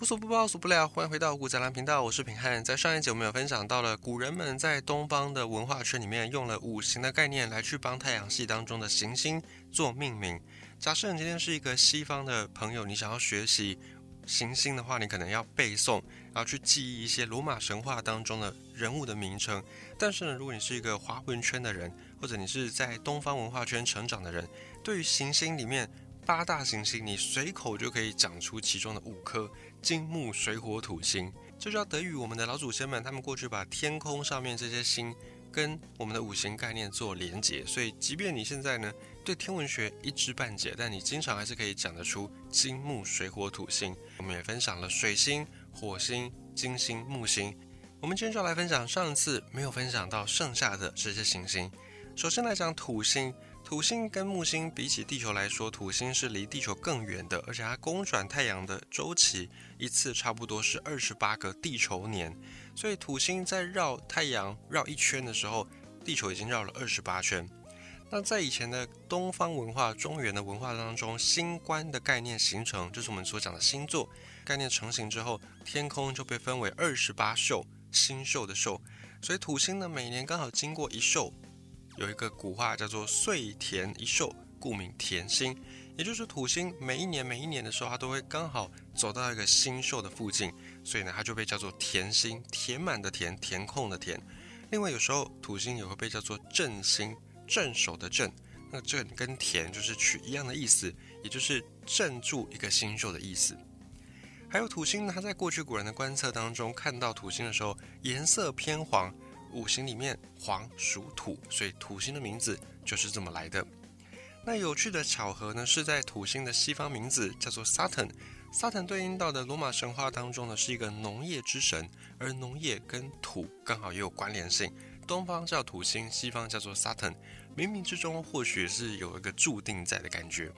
无所不包，无所不聊。欢迎回到古宅蓝频道，我是平汉。在上一集我们有分享到了古人们在东方的文化圈里面用了五行的概念来去帮太阳系当中的行星做命名。假设你今天是一个西方的朋友，你想要学习行星的话，你可能要背诵，然后去记忆一些罗马神话当中的人物的名称。但是呢，如果你是一个华文圈的人，或者你是在东方文化圈成长的人，对于行星里面八大行星，你随口就可以讲出其中的五颗。金木水火土星，这就要得益于我们的老祖先们，他们过去把天空上面这些星跟我们的五行概念做连结，所以即便你现在呢对天文学一知半解，但你经常还是可以讲得出金木水火土星。我们也分享了水星、火星、金星、木星，我们今天就要来分享上次没有分享到剩下的这些行星。首先来讲土星。土星跟木星比起地球来说，土星是离地球更远的，而且它公转太阳的周期一次差不多是二十八个地球年，所以土星在绕太阳绕一圈的时候，地球已经绕了二十八圈。那在以前的东方文化、中原的文化当中，星官的概念形成，就是我们所讲的星座概念成型之后，天空就被分为二十八宿，星宿的宿，所以土星呢每年刚好经过一宿。有一个古话叫做“岁田一宿”，故名田星，也就是土星每一年每一年的时候，它都会刚好走到一个星宿的附近，所以呢，它就被叫做田星，填满的填，填空的填。另外，有时候土星也会被叫做镇星，镇守的镇，那镇跟田就是取一样的意思，也就是镇住一个星宿的意思。还有土星呢，它在过去古人的观测当中，看到土星的时候，颜色偏黄。五行里面黄属土，所以土星的名字就是这么来的。那有趣的巧合呢，是在土星的西方名字叫做 Saturn。Saturn 对应到的罗马神话当中呢，是一个农业之神，而农业跟土刚好也有关联性。东方叫土星，西方叫做 Saturn，冥冥之中或许是有一个注定在的感觉。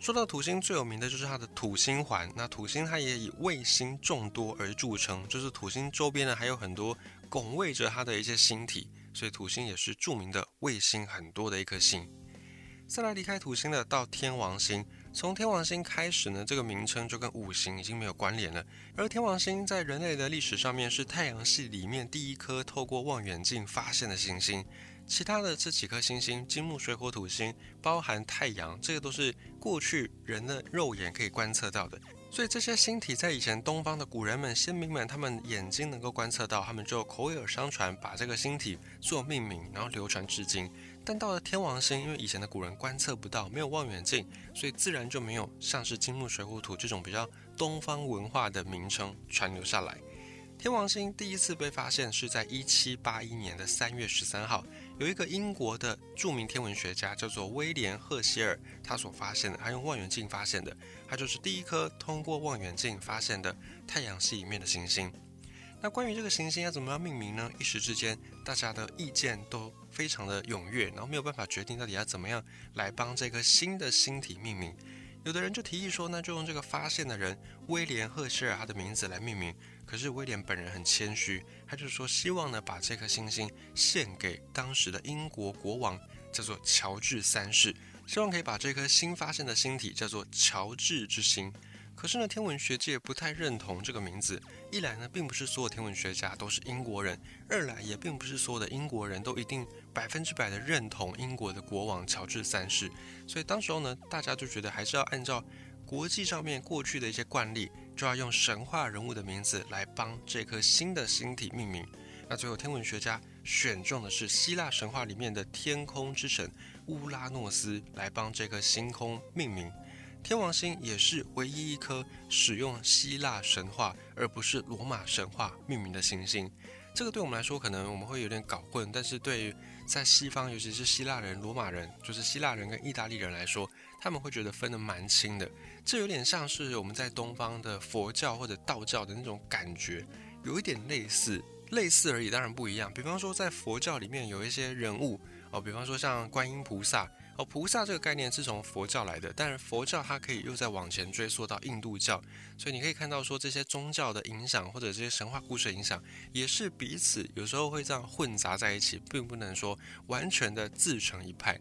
说到土星最有名的就是它的土星环，那土星它也以卫星众多而著称，就是土星周边呢还有很多。拱卫着它的一些星体，所以土星也是著名的卫星很多的一颗星。再来离开土星的到天王星，从天王星开始呢，这个名称就跟五行已经没有关联了。而天王星在人类的历史上面是太阳系里面第一颗透过望远镜发现的行星，其他的这几颗星星，金木水火土星，包含太阳，这个都是过去人的肉眼可以观测到的。所以这些星体在以前东方的古人们、先民们，他们眼睛能够观测到，他们就口耳相传，把这个星体做命名，然后流传至今。但到了天王星，因为以前的古人观测不到，没有望远镜，所以自然就没有像是金木水火土这种比较东方文化的名称传留下来。天王星第一次被发现是在一七八一年的三月十三号。有一个英国的著名天文学家叫做威廉·赫歇尔，他所发现的，他用望远镜发现的，他就是第一颗通过望远镜发现的太阳系里面的行星。那关于这个行星要怎么样命名呢？一时之间，大家的意见都非常的踊跃，然后没有办法决定到底要怎么样来帮这个新的星体命名。有的人就提议说，那就用这个发现的人威廉·赫歇尔他的名字来命名。可是威廉本人很谦虚，他就说希望呢把这颗星星献给当时的英国国王，叫做乔治三世，希望可以把这颗新发现的星体叫做乔治之星。可是呢，天文学界不太认同这个名字。一来呢，并不是所有天文学家都是英国人；二来也并不是所有的英国人都一定百分之百的认同英国的国王乔治三世。所以当时候呢，大家就觉得还是要按照国际上面过去的一些惯例。就要用神话人物的名字来帮这颗新的星体命名。那最后天文学家选中的是希腊神话里面的天空之神乌拉诺斯来帮这颗星空命名。天王星也是唯一一颗使用希腊神话而不是罗马神话命名的行星。这个对我们来说可能我们会有点搞混，但是对于在西方，尤其是希腊人、罗马人，就是希腊人跟意大利人来说。他们会觉得分得蛮清的，这有点像是我们在东方的佛教或者道教的那种感觉，有一点类似，类似而已，当然不一样。比方说在佛教里面有一些人物哦，比方说像观音菩萨哦，菩萨这个概念是从佛教来的，但是佛教它可以又再往前追溯到印度教，所以你可以看到说这些宗教的影响或者这些神话故事的影响，也是彼此有时候会这样混杂在一起，并不能说完全的自成一派。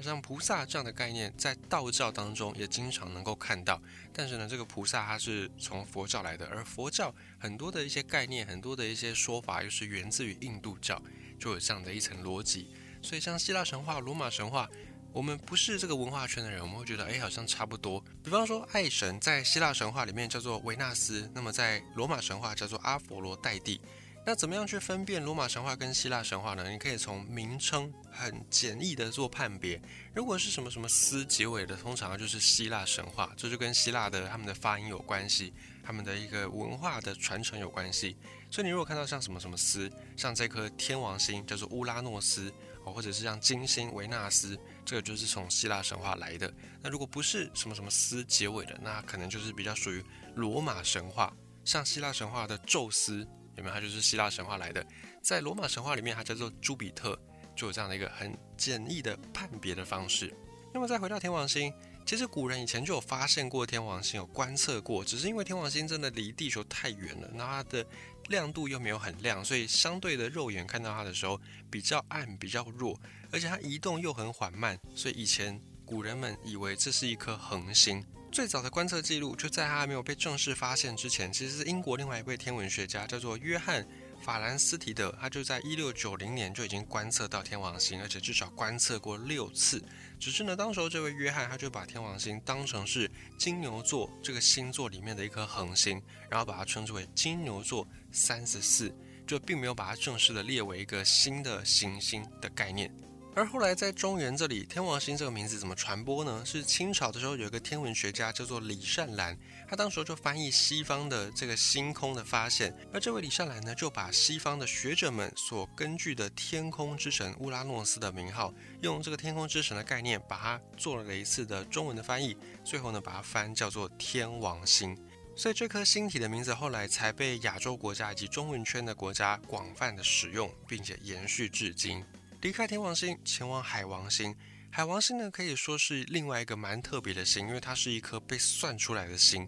像菩萨这样的概念，在道教当中也经常能够看到。但是呢，这个菩萨它是从佛教来的，而佛教很多的一些概念，很多的一些说法，又是源自于印度教，就有这样的一层逻辑。所以像希腊神话、罗马神话，我们不是这个文化圈的人，我们会觉得，哎，好像差不多。比方说，爱神在希腊神话里面叫做维纳斯，那么在罗马神话叫做阿佛罗代蒂。那怎么样去分辨罗马神话跟希腊神话呢？你可以从名称很简易的做判别。如果是什么什么斯结尾的，通常就是希腊神话，这就跟希腊的他们的发音有关系，他们的一个文化的传承有关系。所以你如果看到像什么什么斯，像这颗天王星叫做乌拉诺斯哦，或者是像金星维纳斯，这个就是从希腊神话来的。那如果不是什么什么斯结尾的，那可能就是比较属于罗马神话，像希腊神话的宙斯。有没有？它就是希腊神话来的，在罗马神话里面，它叫做朱比特，就有这样的一个很简易的判别的方式。那么再回到天王星，其实古人以前就有发现过天王星，有观测过，只是因为天王星真的离地球太远了，那它的亮度又没有很亮，所以相对的肉眼看到它的时候比较暗、比较弱，而且它移动又很缓慢，所以以前古人们以为这是一颗恒星。最早的观测记录就在它还没有被正式发现之前，其实是英国另外一位天文学家叫做约翰法兰斯提德，他就在一六九零年就已经观测到天王星，而且至少观测过六次。只是呢，当时候这位约翰他就把天王星当成是金牛座这个星座里面的一颗恒星，然后把它称之为金牛座三十四，就并没有把它正式的列为一个新的行星的概念。而后来在中原这里，天王星这个名字怎么传播呢？是清朝的时候有一个天文学家叫做李善兰，他当时就翻译西方的这个星空的发现，而这位李善兰呢，就把西方的学者们所根据的天空之神乌拉诺斯的名号，用这个天空之神的概念，把它做了一次的中文的翻译，最后呢把它翻叫做天王星，所以这颗星体的名字后来才被亚洲国家以及中文圈的国家广泛的使用，并且延续至今。离开天王星，前往海王星。海王星呢，可以说是另外一个蛮特别的星，因为它是一颗被算出来的星。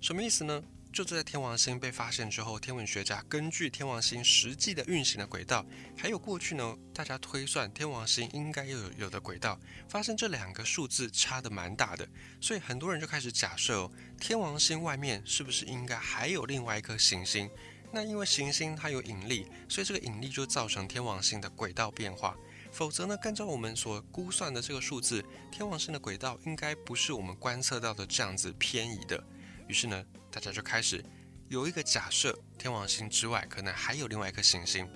什么意思呢？就在天王星被发现之后，天文学家根据天王星实际的运行的轨道，还有过去呢，大家推算天王星应该有有的轨道，发现这两个数字差的蛮大的，所以很多人就开始假设哦，天王星外面是不是应该还有另外一颗行星？那因为行星它有引力，所以这个引力就造成天王星的轨道变化。否则呢，按照我们所估算的这个数字，天王星的轨道应该不是我们观测到的这样子偏移的。于是呢，大家就开始有一个假设：天王星之外可能还有另外一颗行星。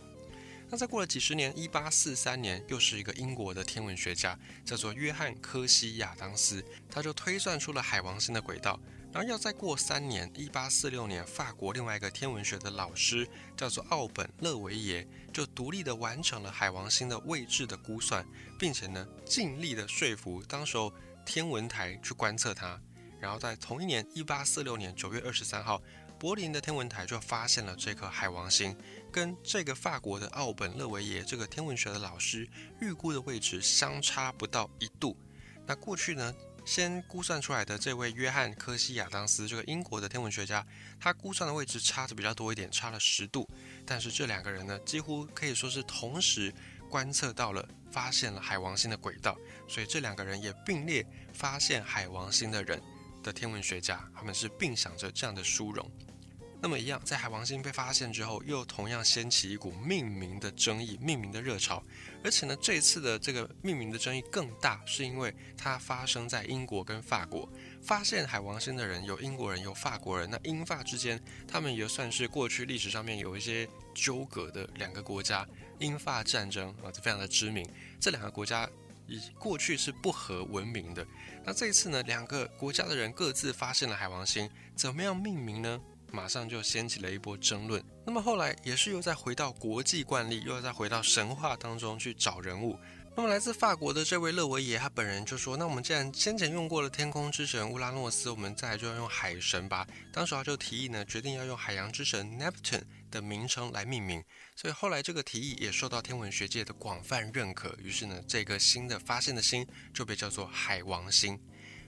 那再过了几十年，一八四三年，又是一个英国的天文学家，叫做约翰科西亚当斯，他就推算出了海王星的轨道。然后要再过三年，一八四六年，法国另外一个天文学的老师叫做奥本勒维耶，就独立的完成了海王星的位置的估算，并且呢，尽力的说服当时候天文台去观测它。然后在同一年，一八四六年九月二十三号，柏林的天文台就发现了这颗海王星，跟这个法国的奥本勒维耶这个天文学的老师预估的位置相差不到一度。那过去呢？先估算出来的这位约翰科西亚当斯，这个英国的天文学家，他估算的位置差的比较多一点，差了十度。但是这两个人呢，几乎可以说是同时观测到了，发现了海王星的轨道，所以这两个人也并列发现海王星的人的天文学家，他们是并享着这样的殊荣。那么一样，在海王星被发现之后，又同样掀起一股命名的争议、命名的热潮。而且呢，这一次的这个命名的争议更大，是因为它发生在英国跟法国。发现海王星的人有英国人，有法国人。那英法之间，他们也算是过去历史上面有一些纠葛的两个国家。英法战争啊，非常的知名。这两个国家以过去是不合文明的。那这一次呢，两个国家的人各自发现了海王星，怎么样命名呢？马上就掀起了一波争论。那么后来也是又再回到国际惯例，又要再回到神话当中去找人物。那么来自法国的这位勒维耶，他本人就说：“那我们既然先前用过了天空之神乌拉诺斯，我们再就要用海神吧。”当时他就提议呢，决定要用海洋之神 Neptune 的名称来命名。所以后来这个提议也受到天文学界的广泛认可。于是呢，这个新的发现的星就被叫做海王星。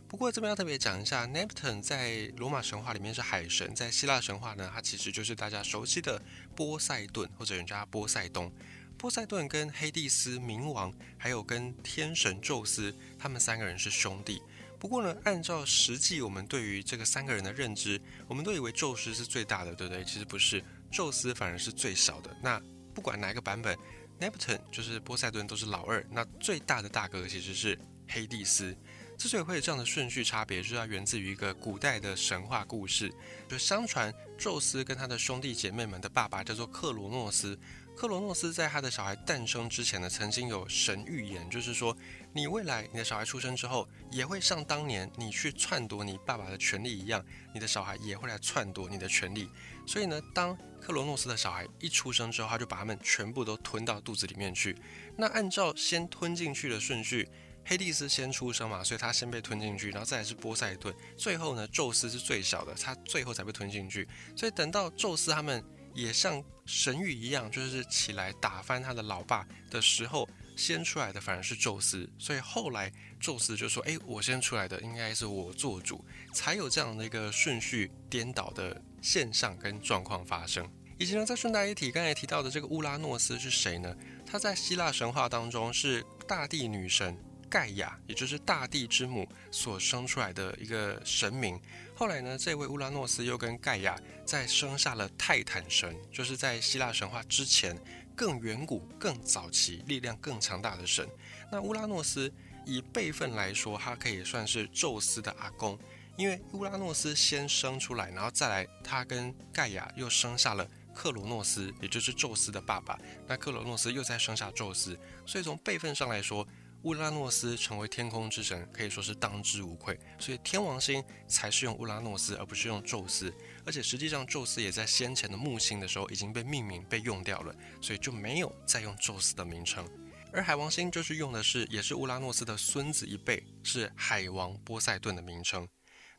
不过这边要特别讲一下，Neptune 在罗马神话里面是海神，在希腊神话呢，它其实就是大家熟悉的波塞顿或者人家波塞冬。波塞顿跟黑帝斯冥王，还有跟天神宙斯，他们三个人是兄弟。不过呢，按照实际我们对于这个三个人的认知，我们都以为宙斯是最大的，对不对？其实不是，宙斯反而是最小的。那不管哪一个版本，Neptune 就是波塞顿都是老二，那最大的大哥其实是黑帝斯。之所以会有这样的顺序差别，就是它源自于一个古代的神话故事，就相传宙斯跟他的兄弟姐妹们的爸爸叫做克罗诺斯。克罗诺斯在他的小孩诞生之前呢，曾经有神预言，就是说你未来你的小孩出生之后，也会像当年你去篡夺你爸爸的权利一样，你的小孩也会来篡夺你的权利。所以呢，当克罗诺斯的小孩一出生之后，他就把他们全部都吞到肚子里面去。那按照先吞进去的顺序。黑帝斯先出生嘛，所以他先被吞进去，然后再来是波塞顿，最后呢，宙斯是最小的，他最后才被吞进去。所以等到宙斯他们也像神谕一样，就是起来打翻他的老爸的时候，先出来的反而是宙斯。所以后来宙斯就说：“哎，我先出来的，应该是我做主。”才有这样的一个顺序颠倒的现象跟状况发生。以及呢，再顺带一提，刚才提到的这个乌拉诺斯是谁呢？他在希腊神话当中是大地女神。盖亚，也就是大地之母所生出来的一个神明。后来呢，这位乌拉诺斯又跟盖亚再生下了泰坦神，就是在希腊神话之前更远古、更早期、力量更强大的神。那乌拉诺斯以辈分来说，他可以算是宙斯的阿公，因为乌拉诺斯先生出来，然后再来他跟盖亚又生下了克罗诺斯，也就是宙斯的爸爸。那克罗诺斯又再生下宙斯，所以从辈分上来说。乌拉诺斯成为天空之神，可以说是当之无愧。所以天王星才是用乌拉诺斯，而不是用宙斯。而且实际上，宙斯也在先前的木星的时候已经被命名、被用掉了，所以就没有再用宙斯的名称。而海王星就是用的是，也是乌拉诺斯的孙子一辈，是海王波塞顿的名称。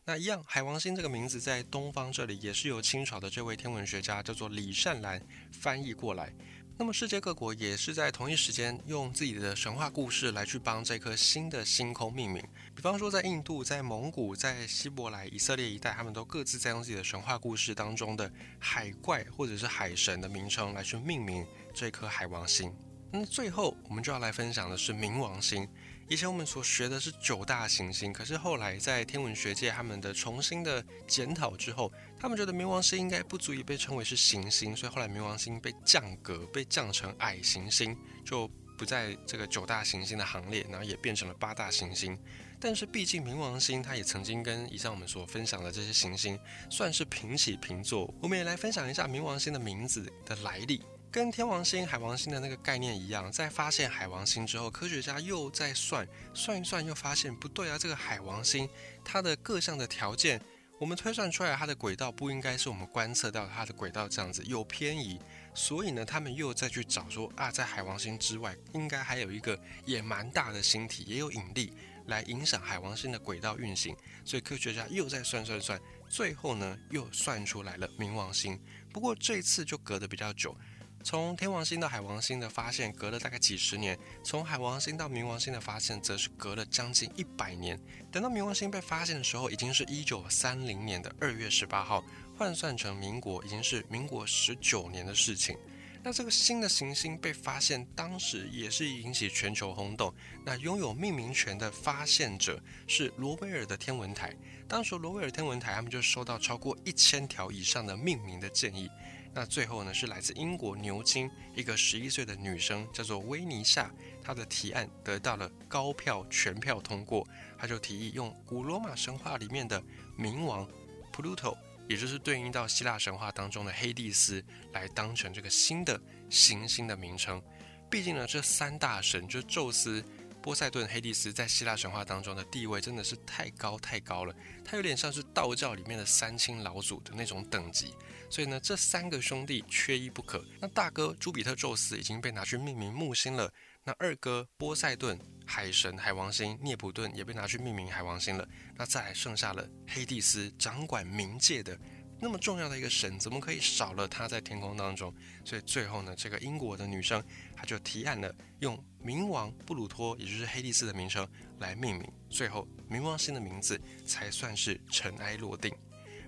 那一样，海王星这个名字在东方这里也是由清朝的这位天文学家叫做李善兰翻译过来。那么世界各国也是在同一时间用自己的神话故事来去帮这颗新的星空命名。比方说，在印度、在蒙古、在希伯来、以色列一带，他们都各自在用自己的神话故事当中的海怪或者是海神的名称来去命名这颗海王星。那最后我们就要来分享的是冥王星。以前我们所学的是九大行星，可是后来在天文学界他们的重新的检讨之后，他们觉得冥王星应该不足以被称为是行星，所以后来冥王星被降格，被降成矮行星，就不在这个九大行星的行列，然后也变成了八大行星。但是毕竟冥王星它也曾经跟以上我们所分享的这些行星算是平起平坐，我们也来分享一下冥王星的名字的来历。跟天王星、海王星的那个概念一样，在发现海王星之后，科学家又在算算一算，又发现不对啊！这个海王星它的各项的条件，我们推算出来它的轨道不应该是我们观测到它的轨道这样子，有偏移。所以呢，他们又再去找说啊，在海王星之外，应该还有一个也蛮大的星体，也有引力来影响海王星的轨道运行。所以科学家又在算算算，最后呢又算出来了冥王星。不过这次就隔得比较久。从天王星到海王星的发现隔了大概几十年，从海王星到冥王星的发现则是隔了将近一百年。等到冥王星被发现的时候，已经是一九三零年的二月十八号，换算成民国已经是民国十九年的事情。那这个新的行星被发现，当时也是引起全球轰动。那拥有命名权的发现者是罗威尔的天文台，当时罗威尔天文台他们就收到超过一千条以上的命名的建议。那最后呢，是来自英国牛津一个十一岁的女生，叫做威尼夏，她的提案得到了高票全票通过。她就提议用古罗马神话里面的冥王 Pluto，也就是对应到希腊神话当中的黑帝斯，来当成这个新的行星的名称。毕竟呢，这三大神就宙斯。波塞顿、黑帝斯在希腊神话当中的地位真的是太高太高了，它有点像是道教里面的三清老祖的那种等级。所以呢，这三个兄弟缺一不可。那大哥朱比特宙斯已经被拿去命名木星了，那二哥波塞顿海神海王星涅普顿也被拿去命名海王星了。那再来剩下了黑帝斯，掌管冥界的。那么重要的一个神，怎么可以少了他在天空当中？所以最后呢，这个英国的女生，她就提案了用冥王布鲁托，也就是黑帝斯的名称来命名。最后，冥王星的名字才算是尘埃落定。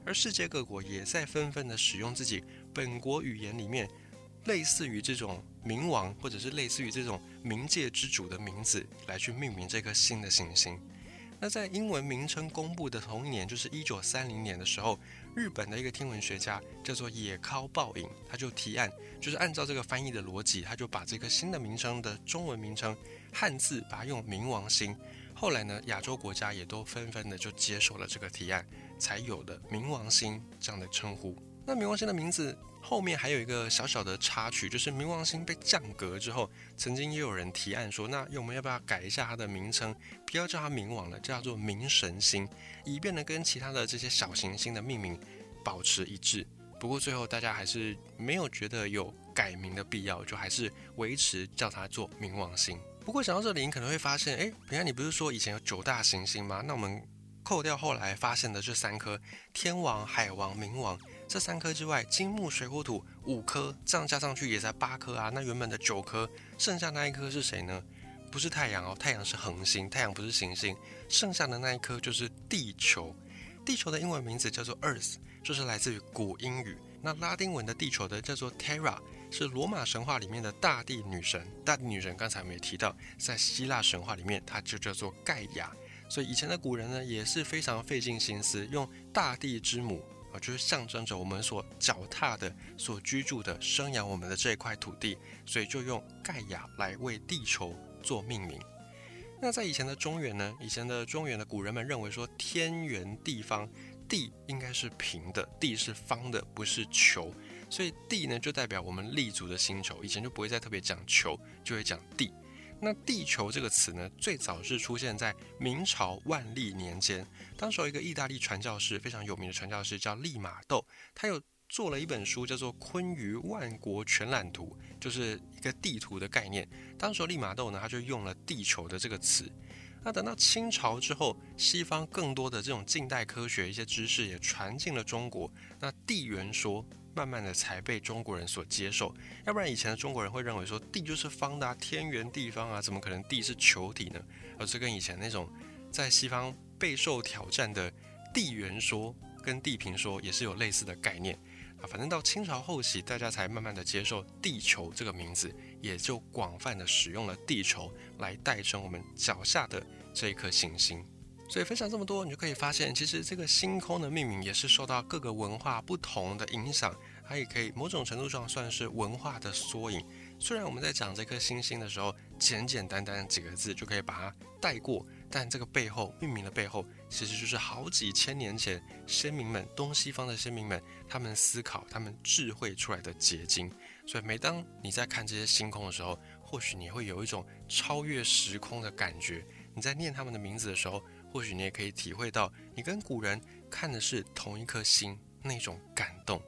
而世界各国也在纷纷的使用自己本国语言里面类似于这种冥王，或者是类似于这种冥界之主的名字来去命名这颗新的行星。那在英文名称公布的同一年，就是一九三零年的时候，日本的一个天文学家叫做野尻报影，他就提案，就是按照这个翻译的逻辑，他就把这个新的名称的中文名称汉字把它用冥王星。后来呢，亚洲国家也都纷纷的就接受了这个提案，才有的冥王星这样的称呼。那冥王星的名字。后面还有一个小小的插曲，就是冥王星被降格之后，曾经也有人提案说，那我们要不要改一下它的名称，不要叫它冥王了，叫做冥神星，以便呢跟其他的这些小行星的命名保持一致。不过最后大家还是没有觉得有改名的必要，就还是维持叫它做冥王星。不过讲到这里，你可能会发现，哎，平安，你不是说以前有九大行星吗？那我们扣掉后来发现的这三颗天王、海王、冥王。这三颗之外，金木水火土五颗，这样加上去也才八颗啊。那原本的九颗，剩下那一颗是谁呢？不是太阳哦，太阳是恒星，太阳不是行星。剩下的那一颗就是地球。地球的英文名字叫做 Earth，就是来自于古英语。那拉丁文的地球的叫做 Terra，是罗马神话里面的大地女神。大地女神刚才没提到，在希腊神话里面，它就叫做盖亚。所以以前的古人呢，也是非常费尽心思，用大地之母。啊，就是象征着我们所脚踏的、所居住的、生养我们的这一块土地，所以就用盖亚来为地球做命名。那在以前的中原呢？以前的中原的古人们认为说，天圆地方，地应该是平的，地是方的，不是球，所以地呢就代表我们立足的星球。以前就不会再特别讲球，就会讲地。那地球这个词呢，最早是出现在明朝万历年间。当时有一个意大利传教士，非常有名的传教士叫利玛窦，他有做了一本书，叫做《坤舆万国全览图》，就是一个地图的概念。当时利玛窦呢，他就用了地球的这个词。那等到清朝之后，西方更多的这种近代科学一些知识也传进了中国，那地缘说。慢慢的才被中国人所接受，要不然以前的中国人会认为说地就是方的，天圆地方啊，怎么可能地是球体呢？而这跟以前那种在西方备受挑战的地圆说跟地平说也是有类似的概念啊。反正到清朝后期，大家才慢慢的接受地球这个名字，也就广泛的使用了地球来代称我们脚下的这一颗行星。所以分享这么多，你就可以发现，其实这个星空的命名也是受到各个文化不同的影响，它也可以某种程度上算是文化的缩影。虽然我们在讲这颗星星的时候，简简单单几个字就可以把它带过，但这个背后命名的背后，其实就是好几千年前先民们东西方的先民们他们思考、他们智慧出来的结晶。所以每当你在看这些星空的时候，或许你会有一种超越时空的感觉。你在念他们的名字的时候。或许你也可以体会到，你跟古人看的是同一颗心那种感动。